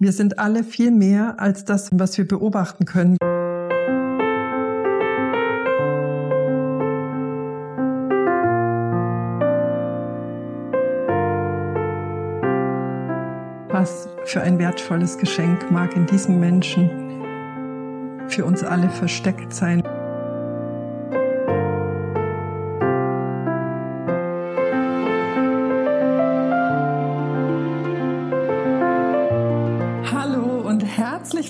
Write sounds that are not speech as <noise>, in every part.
Wir sind alle viel mehr als das, was wir beobachten können. Was für ein wertvolles Geschenk mag in diesem Menschen für uns alle versteckt sein.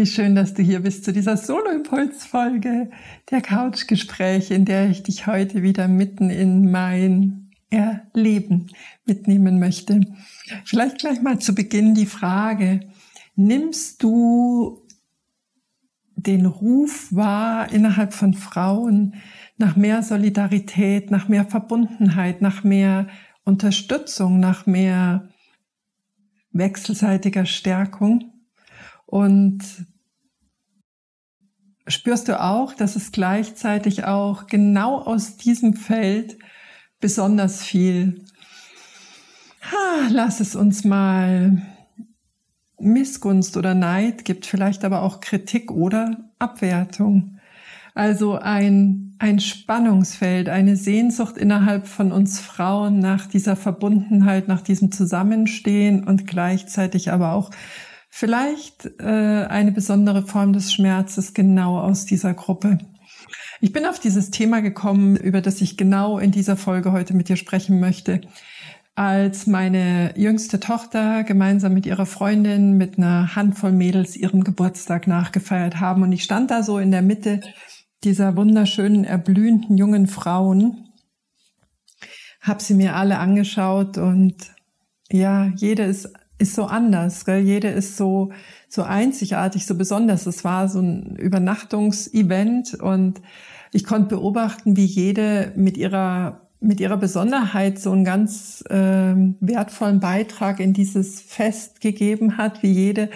wie schön, dass du hier bist zu dieser Solo-Impuls-Folge der Couchgespräche, in der ich dich heute wieder mitten in mein Erleben mitnehmen möchte. Vielleicht gleich mal zu Beginn die Frage, nimmst du den Ruf wahr innerhalb von Frauen nach mehr Solidarität, nach mehr Verbundenheit, nach mehr Unterstützung, nach mehr wechselseitiger Stärkung? Und spürst du auch, dass es gleichzeitig auch genau aus diesem Feld besonders viel, ha, lass es uns mal Missgunst oder Neid gibt, vielleicht aber auch Kritik oder Abwertung. Also ein, ein Spannungsfeld, eine Sehnsucht innerhalb von uns Frauen nach dieser Verbundenheit, nach diesem Zusammenstehen und gleichzeitig aber auch vielleicht äh, eine besondere Form des Schmerzes genau aus dieser Gruppe. Ich bin auf dieses Thema gekommen, über das ich genau in dieser Folge heute mit dir sprechen möchte. Als meine jüngste Tochter gemeinsam mit ihrer Freundin mit einer Handvoll Mädels ihren Geburtstag nachgefeiert haben und ich stand da so in der Mitte dieser wunderschönen, erblühenden jungen Frauen, habe sie mir alle angeschaut und ja, jede ist ist so anders, gell? Jede ist so, so einzigartig, so besonders. Es war so ein Übernachtungsevent und ich konnte beobachten, wie jede mit ihrer mit ihrer Besonderheit so einen ganz äh, wertvollen Beitrag in dieses Fest gegeben hat, wie jede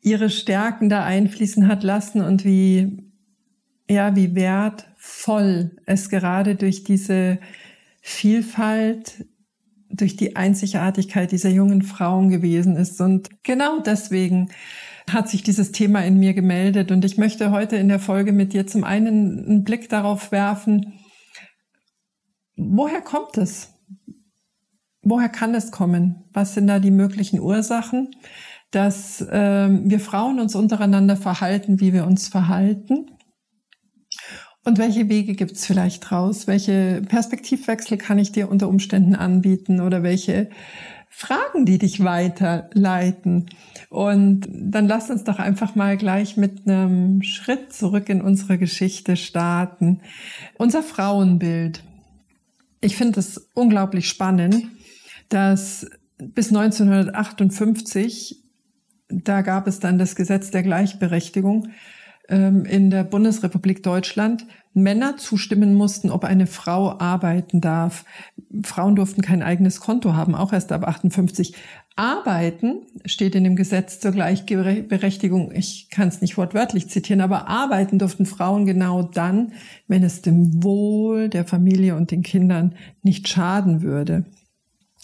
ihre Stärken da einfließen hat lassen und wie ja wie wertvoll es gerade durch diese Vielfalt durch die Einzigartigkeit dieser jungen Frauen gewesen ist. Und genau deswegen hat sich dieses Thema in mir gemeldet. Und ich möchte heute in der Folge mit dir zum einen einen Blick darauf werfen, woher kommt es? Woher kann es kommen? Was sind da die möglichen Ursachen, dass äh, wir Frauen uns untereinander verhalten, wie wir uns verhalten? Und welche Wege gibt es vielleicht raus? Welche Perspektivwechsel kann ich dir unter Umständen anbieten oder welche Fragen, die dich weiterleiten? Und dann lass uns doch einfach mal gleich mit einem Schritt zurück in unsere Geschichte starten. Unser Frauenbild. Ich finde es unglaublich spannend, dass bis 1958, da gab es dann das Gesetz der Gleichberechtigung, in der Bundesrepublik Deutschland Männer zustimmen mussten, ob eine Frau arbeiten darf. Frauen durften kein eigenes Konto haben, auch erst ab 58. Arbeiten steht in dem Gesetz zur Gleichberechtigung, ich kann es nicht wortwörtlich zitieren, aber arbeiten durften Frauen genau dann, wenn es dem Wohl der Familie und den Kindern nicht schaden würde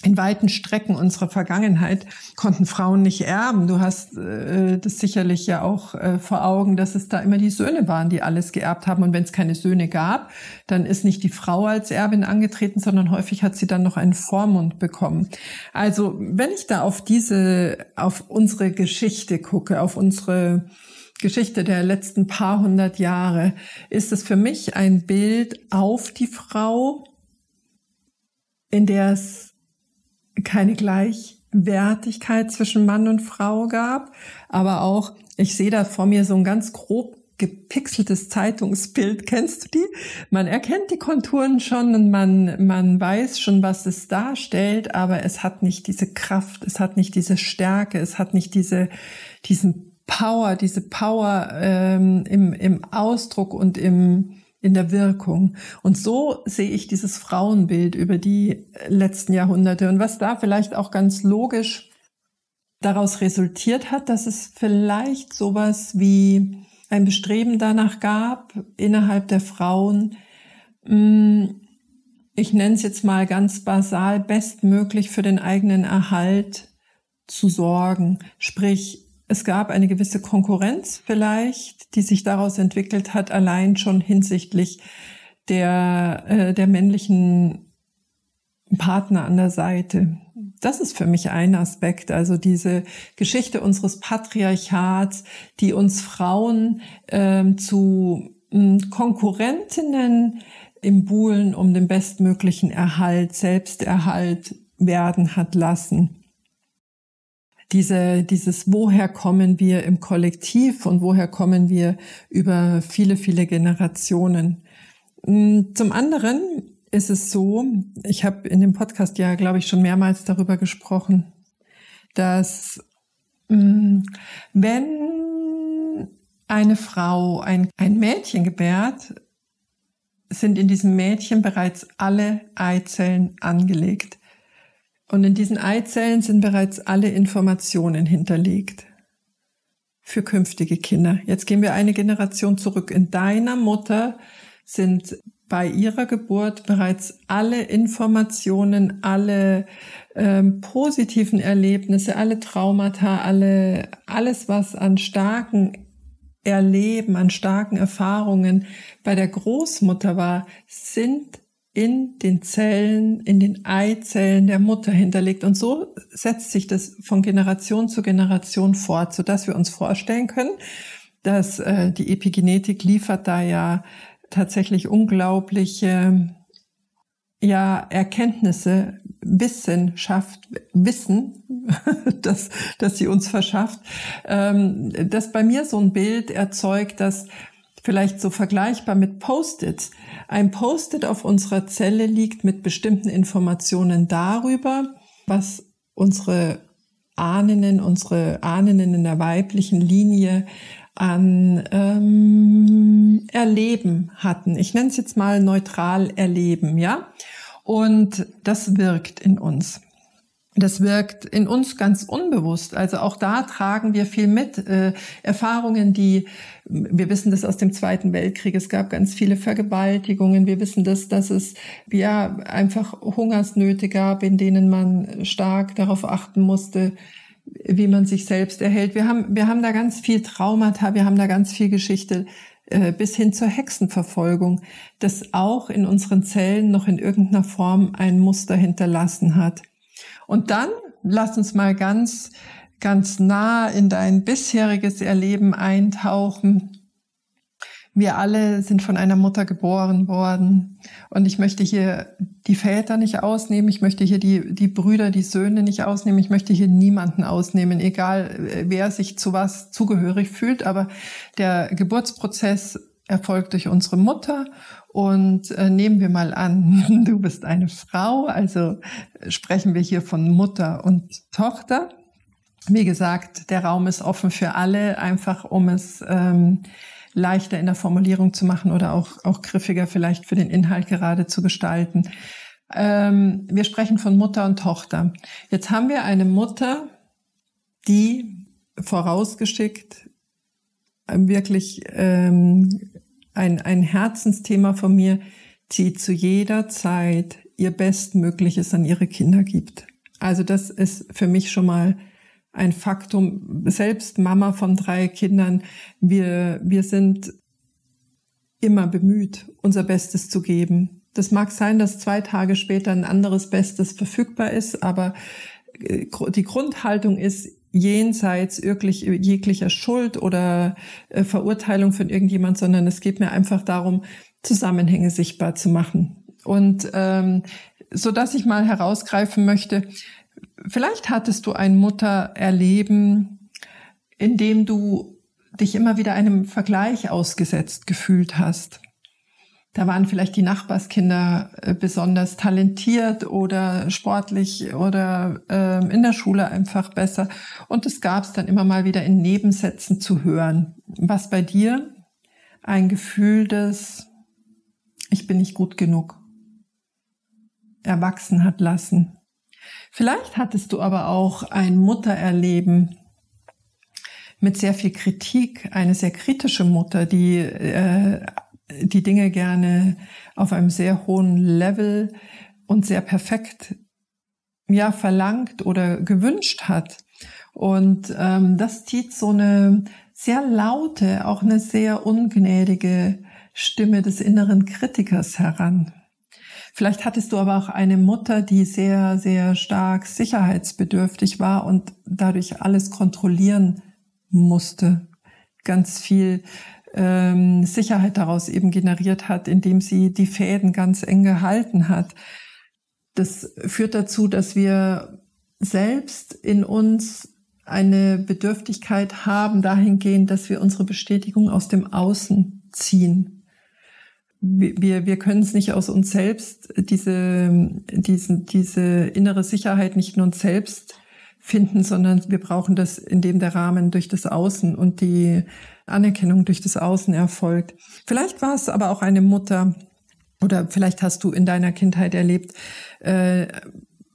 in weiten Strecken unserer Vergangenheit konnten Frauen nicht erben. Du hast äh, das sicherlich ja auch äh, vor Augen, dass es da immer die Söhne waren, die alles geerbt haben. Und wenn es keine Söhne gab, dann ist nicht die Frau als Erbin angetreten, sondern häufig hat sie dann noch einen Vormund bekommen. Also wenn ich da auf diese, auf unsere Geschichte gucke, auf unsere Geschichte der letzten paar hundert Jahre, ist es für mich ein Bild auf die Frau, in der es keine Gleichwertigkeit zwischen Mann und Frau gab, aber auch, ich sehe da vor mir so ein ganz grob gepixeltes Zeitungsbild. <laughs> Kennst du die? Man erkennt die Konturen schon und man, man weiß schon, was es darstellt, aber es hat nicht diese Kraft, es hat nicht diese Stärke, es hat nicht diese, diesen Power, diese Power ähm, im, im Ausdruck und im, in der Wirkung. Und so sehe ich dieses Frauenbild über die letzten Jahrhunderte. Und was da vielleicht auch ganz logisch daraus resultiert hat, dass es vielleicht sowas wie ein Bestreben danach gab, innerhalb der Frauen, mm, ich nenne es jetzt mal ganz basal, bestmöglich für den eigenen Erhalt zu sorgen. Sprich, es gab eine gewisse Konkurrenz vielleicht, die sich daraus entwickelt hat, allein schon hinsichtlich der, äh, der männlichen Partner an der Seite. Das ist für mich ein Aspekt, also diese Geschichte unseres Patriarchats, die uns Frauen ähm, zu äh, Konkurrentinnen im Buhlen um den bestmöglichen Erhalt, Selbsterhalt werden hat lassen diese, dieses woher kommen wir im Kollektiv und woher kommen wir über viele, viele Generationen. Mm, zum anderen ist es so, ich habe in dem Podcast ja, glaube ich, schon mehrmals darüber gesprochen, dass mm, wenn eine Frau ein, ein Mädchen gebärt, sind in diesem Mädchen bereits alle Eizellen angelegt. Und in diesen Eizellen sind bereits alle Informationen hinterlegt für künftige Kinder. Jetzt gehen wir eine Generation zurück. In deiner Mutter sind bei ihrer Geburt bereits alle Informationen, alle ähm, positiven Erlebnisse, alle Traumata, alle, alles, was an starken Erleben, an starken Erfahrungen bei der Großmutter war, sind in den Zellen, in den Eizellen der Mutter hinterlegt. Und so setzt sich das von Generation zu Generation fort, sodass wir uns vorstellen können, dass äh, die Epigenetik liefert da ja tatsächlich unglaubliche ja, Erkenntnisse, Wissenschaft, Wissen, <laughs> das, das sie uns verschafft, ähm, das bei mir so ein Bild erzeugt, dass vielleicht so vergleichbar mit Post-its. Ein Post-it auf unserer Zelle liegt mit bestimmten Informationen darüber, was unsere Ahnen, unsere Ahnen in der weiblichen Linie an ähm, Erleben hatten. Ich nenne es jetzt mal neutral Erleben, ja. Und das wirkt in uns. Das wirkt in uns ganz unbewusst. Also auch da tragen wir viel mit. Äh, Erfahrungen, die, wir wissen das aus dem Zweiten Weltkrieg, es gab ganz viele Vergewaltigungen. Wir wissen das, dass es ja einfach Hungersnöte gab, in denen man stark darauf achten musste, wie man sich selbst erhält. Wir haben, wir haben da ganz viel Traumata, wir haben da ganz viel Geschichte äh, bis hin zur Hexenverfolgung, das auch in unseren Zellen noch in irgendeiner Form ein Muster hinterlassen hat. Und dann lass uns mal ganz, ganz nah in dein bisheriges Erleben eintauchen. Wir alle sind von einer Mutter geboren worden. Und ich möchte hier die Väter nicht ausnehmen. Ich möchte hier die, die Brüder, die Söhne nicht ausnehmen. Ich möchte hier niemanden ausnehmen, egal wer sich zu was zugehörig fühlt. Aber der Geburtsprozess erfolgt durch unsere Mutter und äh, nehmen wir mal an, <laughs> du bist eine Frau, also sprechen wir hier von Mutter und Tochter. Wie gesagt, der Raum ist offen für alle, einfach um es ähm, leichter in der Formulierung zu machen oder auch, auch griffiger vielleicht für den Inhalt gerade zu gestalten. Ähm, wir sprechen von Mutter und Tochter. Jetzt haben wir eine Mutter, die vorausgeschickt wirklich ähm, ein, ein Herzensthema von mir, die zu jeder Zeit ihr Bestmögliches an ihre Kinder gibt. Also das ist für mich schon mal ein Faktum. Selbst Mama von drei Kindern, wir, wir sind immer bemüht, unser Bestes zu geben. Das mag sein, dass zwei Tage später ein anderes Bestes verfügbar ist, aber äh, die Grundhaltung ist, jenseits wirklich jeglicher Schuld oder äh, Verurteilung von irgendjemand, sondern es geht mir einfach darum, Zusammenhänge sichtbar zu machen. Und ähm, so dass ich mal herausgreifen möchte, vielleicht hattest du ein Muttererleben, in dem du dich immer wieder einem Vergleich ausgesetzt gefühlt hast. Da waren vielleicht die Nachbarskinder äh, besonders talentiert oder sportlich oder äh, in der Schule einfach besser. Und es gab es dann immer mal wieder in Nebensätzen zu hören. Was bei dir ein Gefühl des, ich bin nicht gut genug, erwachsen hat lassen. Vielleicht hattest du aber auch ein Muttererleben mit sehr viel Kritik, eine sehr kritische Mutter, die äh, die Dinge gerne auf einem sehr hohen Level und sehr perfekt ja verlangt oder gewünscht hat. Und ähm, das zieht so eine sehr laute, auch eine sehr ungnädige Stimme des inneren Kritikers heran. Vielleicht hattest du aber auch eine Mutter, die sehr, sehr stark sicherheitsbedürftig war und dadurch alles kontrollieren musste. Ganz viel ähm, Sicherheit daraus eben generiert hat, indem sie die Fäden ganz eng gehalten hat. Das führt dazu, dass wir selbst in uns eine Bedürftigkeit haben dahingehend, dass wir unsere Bestätigung aus dem Außen ziehen. Wir, wir können es nicht aus uns selbst, diese, diesen, diese innere Sicherheit nicht in uns selbst finden, sondern wir brauchen das, indem der Rahmen durch das Außen und die Anerkennung durch das Außen erfolgt. Vielleicht war es aber auch eine Mutter oder vielleicht hast du in deiner Kindheit erlebt, äh,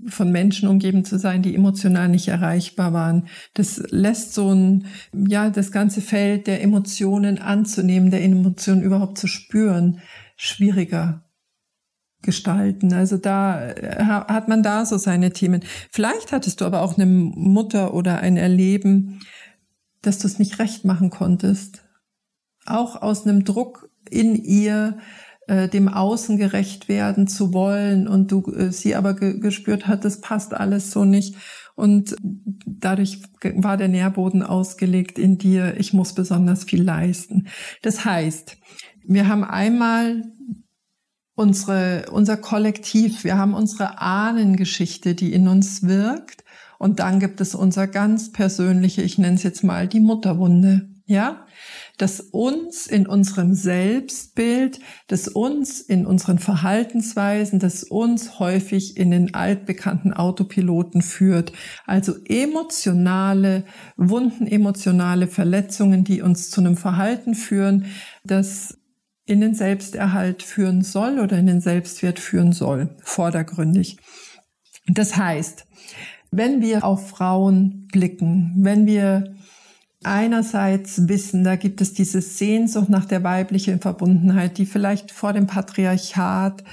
von Menschen umgeben zu sein, die emotional nicht erreichbar waren. Das lässt so ein, ja, das ganze Feld der Emotionen anzunehmen, der Emotionen überhaupt zu spüren, schwieriger gestalten. Also da äh, hat man da so seine Themen. Vielleicht hattest du aber auch eine Mutter oder ein Erleben, dass du es nicht recht machen konntest. Auch aus einem Druck in ihr, äh, dem Außen gerecht werden zu wollen und du äh, sie aber ge gespürt hat, das passt alles so nicht. Und dadurch war der Nährboden ausgelegt in dir, ich muss besonders viel leisten. Das heißt, wir haben einmal unsere, unser Kollektiv, wir haben unsere Ahnengeschichte, die in uns wirkt. Und dann gibt es unser ganz persönliche, ich nenne es jetzt mal die Mutterwunde, ja? Das uns in unserem Selbstbild, das uns in unseren Verhaltensweisen, das uns häufig in den altbekannten Autopiloten führt. Also emotionale Wunden, emotionale Verletzungen, die uns zu einem Verhalten führen, das in den Selbsterhalt führen soll oder in den Selbstwert führen soll, vordergründig. Das heißt, wenn wir auf Frauen blicken, wenn wir einerseits wissen, da gibt es diese Sehnsucht nach der weiblichen Verbundenheit, die vielleicht vor dem Patriarchat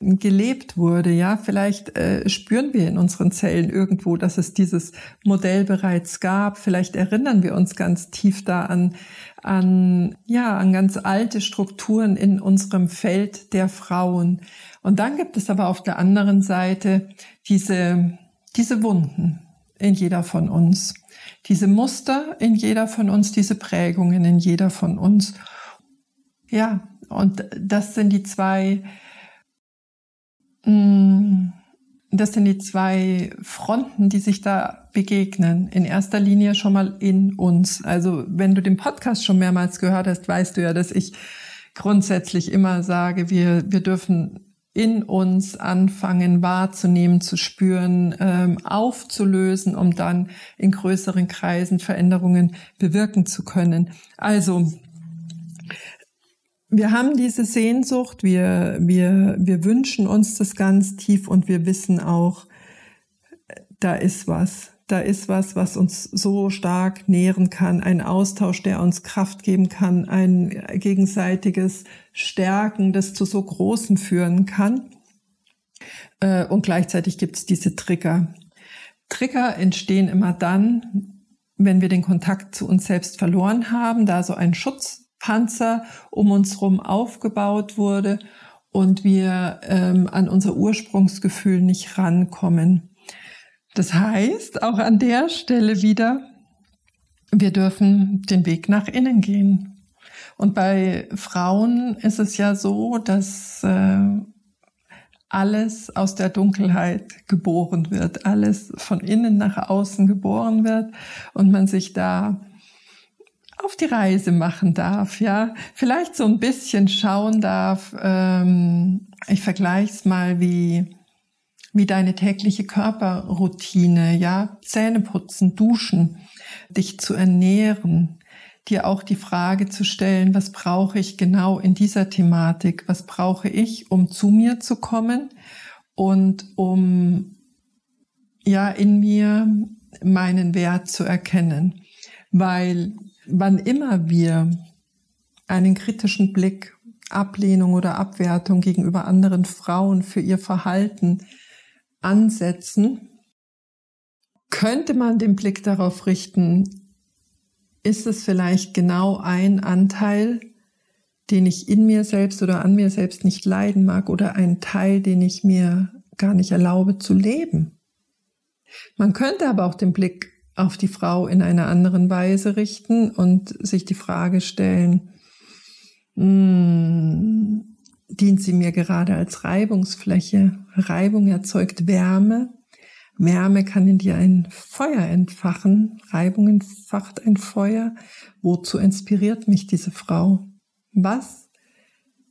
gelebt wurde, ja, vielleicht äh, spüren wir in unseren Zellen irgendwo, dass es dieses Modell bereits gab. Vielleicht erinnern wir uns ganz tief da an, an, ja, an ganz alte Strukturen in unserem Feld der Frauen. Und dann gibt es aber auf der anderen Seite diese diese Wunden in jeder von uns, diese Muster in jeder von uns, diese Prägungen in jeder von uns. Ja, und das sind die zwei, das sind die zwei Fronten, die sich da begegnen. In erster Linie schon mal in uns. Also wenn du den Podcast schon mehrmals gehört hast, weißt du ja, dass ich grundsätzlich immer sage, wir, wir dürfen in uns anfangen wahrzunehmen, zu spüren, ähm, aufzulösen, um dann in größeren Kreisen Veränderungen bewirken zu können. Also wir haben diese Sehnsucht, wir, wir, wir wünschen uns das ganz tief und wir wissen auch, da ist was da ist was, was uns so stark nähren kann, ein Austausch, der uns Kraft geben kann, ein gegenseitiges Stärken, das zu so Großen führen kann. Äh, und gleichzeitig gibt es diese Trigger. Trigger entstehen immer dann, wenn wir den Kontakt zu uns selbst verloren haben, da so ein Schutzpanzer um uns herum aufgebaut wurde und wir ähm, an unser Ursprungsgefühl nicht rankommen. Das heißt, auch an der Stelle wieder, wir dürfen den Weg nach innen gehen. Und bei Frauen ist es ja so, dass äh, alles aus der Dunkelheit geboren wird, alles von innen nach außen geboren wird und man sich da auf die Reise machen darf, ja, vielleicht so ein bisschen schauen darf. Ähm, ich vergleiche es mal wie wie deine tägliche Körperroutine, ja, Zähne putzen, duschen, dich zu ernähren, dir auch die Frage zu stellen, was brauche ich genau in dieser Thematik? Was brauche ich, um zu mir zu kommen und um ja in mir meinen Wert zu erkennen? Weil wann immer wir einen kritischen Blick, Ablehnung oder Abwertung gegenüber anderen Frauen für ihr Verhalten ansetzen, könnte man den Blick darauf richten, ist es vielleicht genau ein Anteil, den ich in mir selbst oder an mir selbst nicht leiden mag oder ein Teil, den ich mir gar nicht erlaube zu leben. Man könnte aber auch den Blick auf die Frau in einer anderen Weise richten und sich die Frage stellen, mh, hm, dient sie mir gerade als Reibungsfläche? Reibung erzeugt Wärme Wärme kann in dir ein Feuer entfachen, Reibung entfacht ein Feuer. Wozu inspiriert mich diese Frau? Was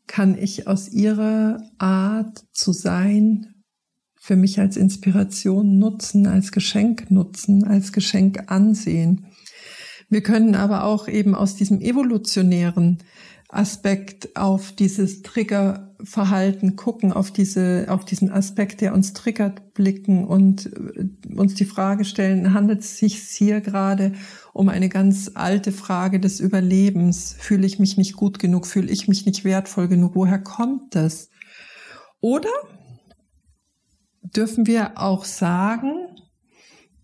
kann ich aus ihrer Art zu sein für mich als Inspiration nutzen, als Geschenk nutzen, als Geschenk ansehen? Wir können aber auch eben aus diesem evolutionären Aspekt auf dieses Triggerverhalten gucken, auf diese, auf diesen Aspekt, der uns triggert, blicken und äh, uns die Frage stellen, handelt es sich hier gerade um eine ganz alte Frage des Überlebens? Fühle ich mich nicht gut genug? Fühle ich mich nicht wertvoll genug? Woher kommt das? Oder dürfen wir auch sagen,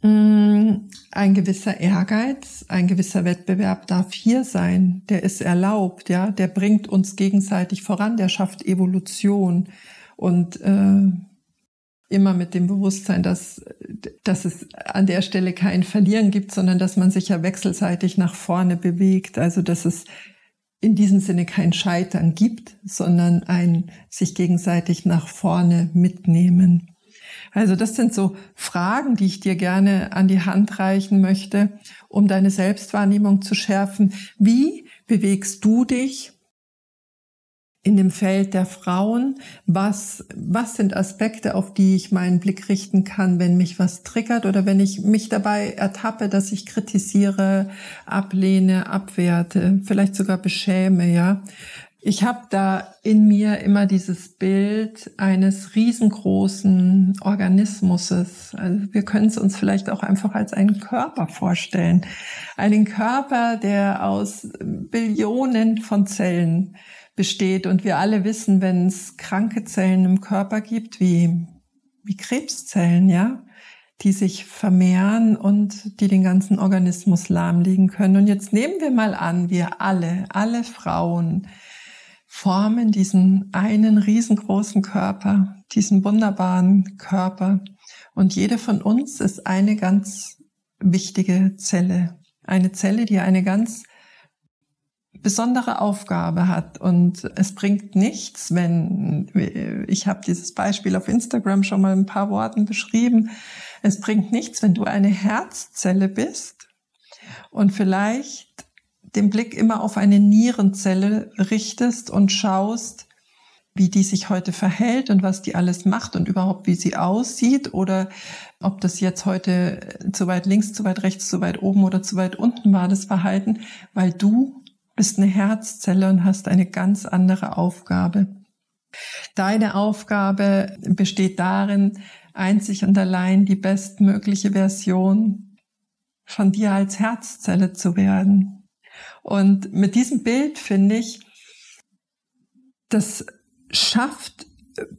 Mm, ein gewisser Ehrgeiz, ein gewisser Wettbewerb darf hier sein. Der ist erlaubt, ja. Der bringt uns gegenseitig voran. Der schafft Evolution und äh, immer mit dem Bewusstsein, dass dass es an der Stelle kein Verlieren gibt, sondern dass man sich ja wechselseitig nach vorne bewegt. Also dass es in diesem Sinne kein Scheitern gibt, sondern ein sich gegenseitig nach vorne mitnehmen. Also das sind so Fragen, die ich dir gerne an die Hand reichen möchte, um deine Selbstwahrnehmung zu schärfen. Wie bewegst du dich in dem Feld der Frauen? Was, was sind Aspekte, auf die ich meinen Blick richten kann, wenn mich was triggert oder wenn ich mich dabei ertappe, dass ich kritisiere, ablehne, abwerte, vielleicht sogar beschäme, ja? Ich habe da in mir immer dieses Bild eines riesengroßen Organismuses. Also wir können es uns vielleicht auch einfach als einen Körper vorstellen. Einen Körper, der aus Billionen von Zellen besteht. Und wir alle wissen, wenn es kranke Zellen im Körper gibt, wie, wie Krebszellen, ja, die sich vermehren und die den ganzen Organismus lahmlegen können. Und jetzt nehmen wir mal an, wir alle, alle Frauen, formen diesen einen riesengroßen Körper, diesen wunderbaren Körper. Und jede von uns ist eine ganz wichtige Zelle. Eine Zelle, die eine ganz besondere Aufgabe hat. Und es bringt nichts, wenn, ich habe dieses Beispiel auf Instagram schon mal ein paar Worten beschrieben, es bringt nichts, wenn du eine Herzzelle bist und vielleicht den Blick immer auf eine Nierenzelle richtest und schaust, wie die sich heute verhält und was die alles macht und überhaupt wie sie aussieht oder ob das jetzt heute zu weit links, zu weit rechts, zu weit oben oder zu weit unten war, das Verhalten, weil du bist eine Herzzelle und hast eine ganz andere Aufgabe. Deine Aufgabe besteht darin, einzig und allein die bestmögliche Version von dir als Herzzelle zu werden. Und mit diesem Bild finde ich, das schafft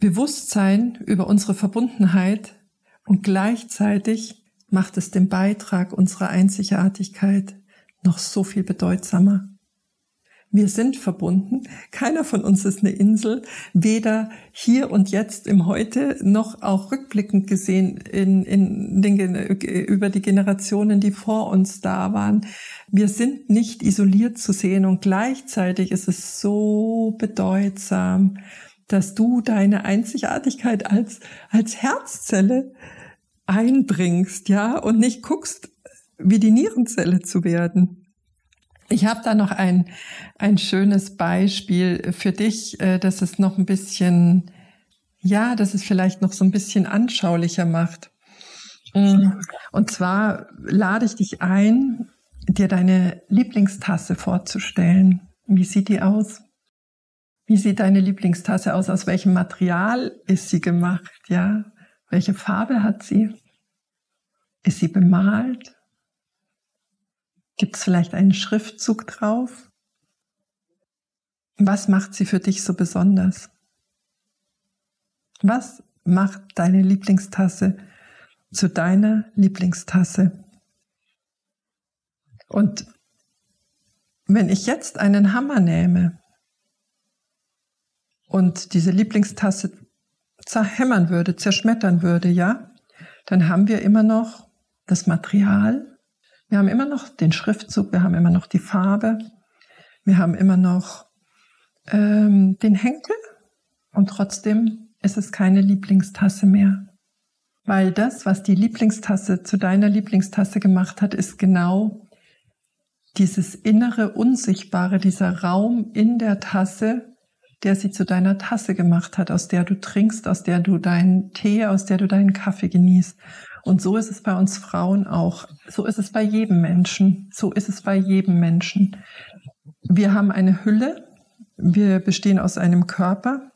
Bewusstsein über unsere Verbundenheit und gleichzeitig macht es den Beitrag unserer Einzigartigkeit noch so viel bedeutsamer. Wir sind verbunden. Keiner von uns ist eine Insel, weder hier und jetzt im Heute noch auch rückblickend gesehen in, in den, über die Generationen, die vor uns da waren. Wir sind nicht isoliert zu sehen und gleichzeitig ist es so bedeutsam, dass du deine Einzigartigkeit als, als Herzzelle einbringst, ja, und nicht guckst, wie die Nierenzelle zu werden. Ich habe da noch ein, ein schönes Beispiel für dich, äh, dass es noch ein bisschen, ja, dass es vielleicht noch so ein bisschen anschaulicher macht. Mm, und zwar lade ich dich ein, dir deine Lieblingstasse vorzustellen. Wie sieht die aus? Wie sieht deine Lieblingstasse aus? Aus welchem Material ist sie gemacht? Ja? Welche Farbe hat sie? Ist sie bemalt? Gibt es vielleicht einen Schriftzug drauf? Was macht sie für dich so besonders? Was macht deine Lieblingstasse zu deiner Lieblingstasse? Und wenn ich jetzt einen Hammer nehme und diese Lieblingstasse zerhämmern würde, zerschmettern würde, ja, dann haben wir immer noch das Material, wir haben immer noch den Schriftzug, wir haben immer noch die Farbe, wir haben immer noch ähm, den Henkel und trotzdem ist es keine Lieblingstasse mehr. Weil das, was die Lieblingstasse zu deiner Lieblingstasse gemacht hat, ist genau dieses innere Unsichtbare, dieser Raum in der Tasse, der sie zu deiner Tasse gemacht hat, aus der du trinkst, aus der du deinen Tee, aus der du deinen Kaffee genießt. Und so ist es bei uns Frauen auch. So ist es bei jedem Menschen. So ist es bei jedem Menschen. Wir haben eine Hülle. Wir bestehen aus einem Körper,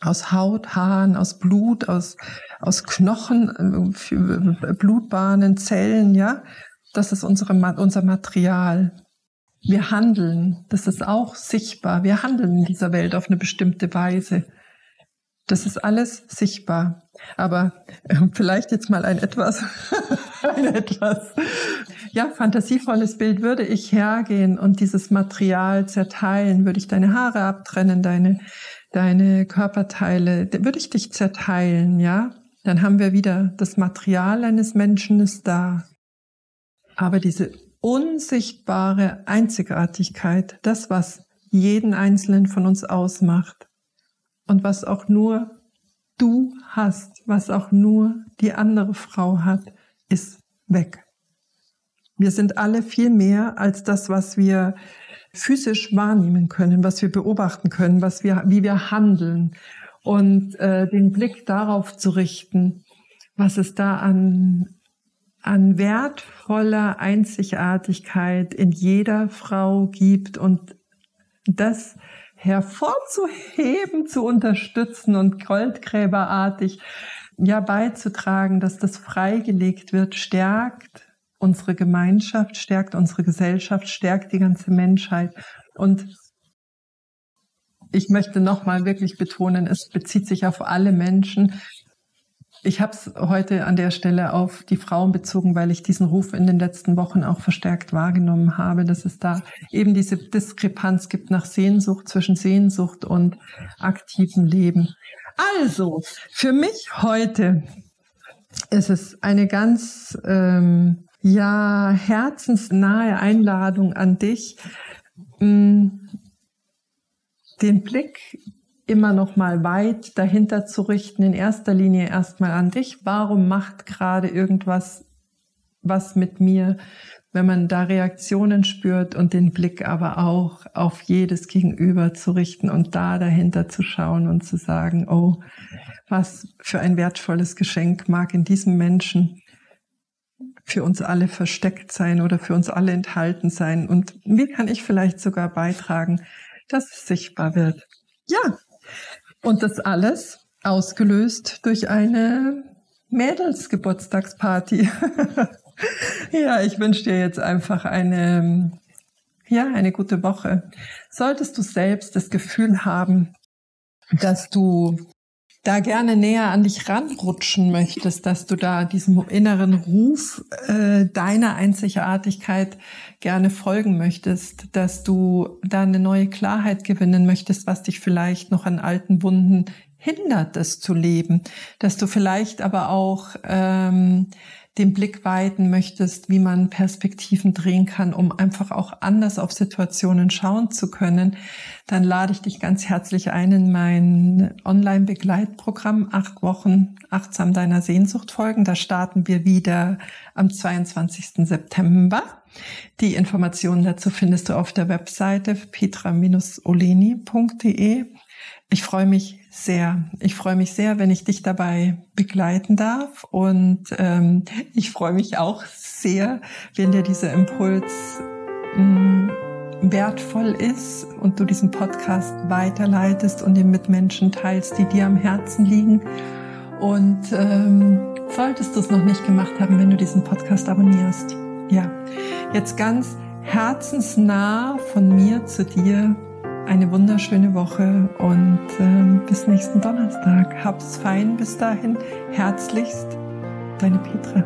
aus Haut, Haaren, aus Blut, aus, aus Knochen, äh, Blutbahnen, Zellen, ja. Das ist unsere, unser Material. Wir handeln. Das ist auch sichtbar. Wir handeln in dieser Welt auf eine bestimmte Weise. Das ist alles sichtbar. Aber äh, vielleicht jetzt mal ein etwas, <laughs> ein etwas, ja, fantasievolles Bild. Würde ich hergehen und dieses Material zerteilen, würde ich deine Haare abtrennen, deine, deine Körperteile, würde ich dich zerteilen, ja? Dann haben wir wieder das Material eines Menschen ist da. Aber diese unsichtbare Einzigartigkeit, das, was jeden Einzelnen von uns ausmacht, und was auch nur du hast, was auch nur die andere Frau hat, ist weg. Wir sind alle viel mehr als das, was wir physisch wahrnehmen können, was wir beobachten können, was wir, wie wir handeln und äh, den Blick darauf zu richten, was es da an an wertvoller Einzigartigkeit in jeder Frau gibt und das hervorzuheben, zu unterstützen und Goldgräberartig ja beizutragen, dass das freigelegt wird, stärkt unsere Gemeinschaft, stärkt unsere Gesellschaft, stärkt die ganze Menschheit. Und ich möchte nochmal wirklich betonen, es bezieht sich auf alle Menschen, ich habe es heute an der Stelle auf die Frauen bezogen, weil ich diesen Ruf in den letzten Wochen auch verstärkt wahrgenommen habe, dass es da eben diese Diskrepanz gibt nach Sehnsucht zwischen Sehnsucht und aktivem Leben. Also, für mich heute ist es eine ganz ähm, ja herzensnahe Einladung an dich, mh, mm, den Blick immer noch mal weit dahinter zu richten, in erster Linie erstmal an dich. Warum macht gerade irgendwas was mit mir, wenn man da Reaktionen spürt und den Blick aber auch auf jedes Gegenüber zu richten und da dahinter zu schauen und zu sagen, oh, was für ein wertvolles Geschenk mag in diesem Menschen für uns alle versteckt sein oder für uns alle enthalten sein und wie kann ich vielleicht sogar beitragen, dass es sichtbar wird. Ja, und das alles ausgelöst durch eine Mädelsgeburtstagsparty. <laughs> ja, ich wünsche dir jetzt einfach eine, ja, eine gute Woche. Solltest du selbst das Gefühl haben, dass du da gerne näher an dich ranrutschen möchtest, dass du da diesem inneren Ruf äh, deiner Einzigartigkeit gerne folgen möchtest, dass du da eine neue Klarheit gewinnen möchtest, was dich vielleicht noch an alten Wunden hindert, das zu leben, dass du vielleicht aber auch ähm, den Blick weiten möchtest, wie man Perspektiven drehen kann, um einfach auch anders auf Situationen schauen zu können, dann lade ich dich ganz herzlich ein in mein Online-Begleitprogramm Acht Wochen achtsam deiner Sehnsucht folgen. Da starten wir wieder am 22. September. Die Informationen dazu findest du auf der Webseite petra-oleni.de. Ich freue mich sehr. Ich freue mich sehr, wenn ich dich dabei begleiten darf. Und ähm, ich freue mich auch sehr, wenn dir dieser Impuls mh, mm, wertvoll ist und du diesen Podcast weiterleitest und ihn mit Menschen teilst, die dir am Herzen liegen. Und ähm, solltest du es noch nicht gemacht haben, wenn du diesen Podcast abonnierst. Ja, jetzt ganz herzensnah von mir zu dir eine wunderschöne Woche und äh, bis nächsten Donnerstag. Hab's fein bis dahin. Herzlichst, deine Petra.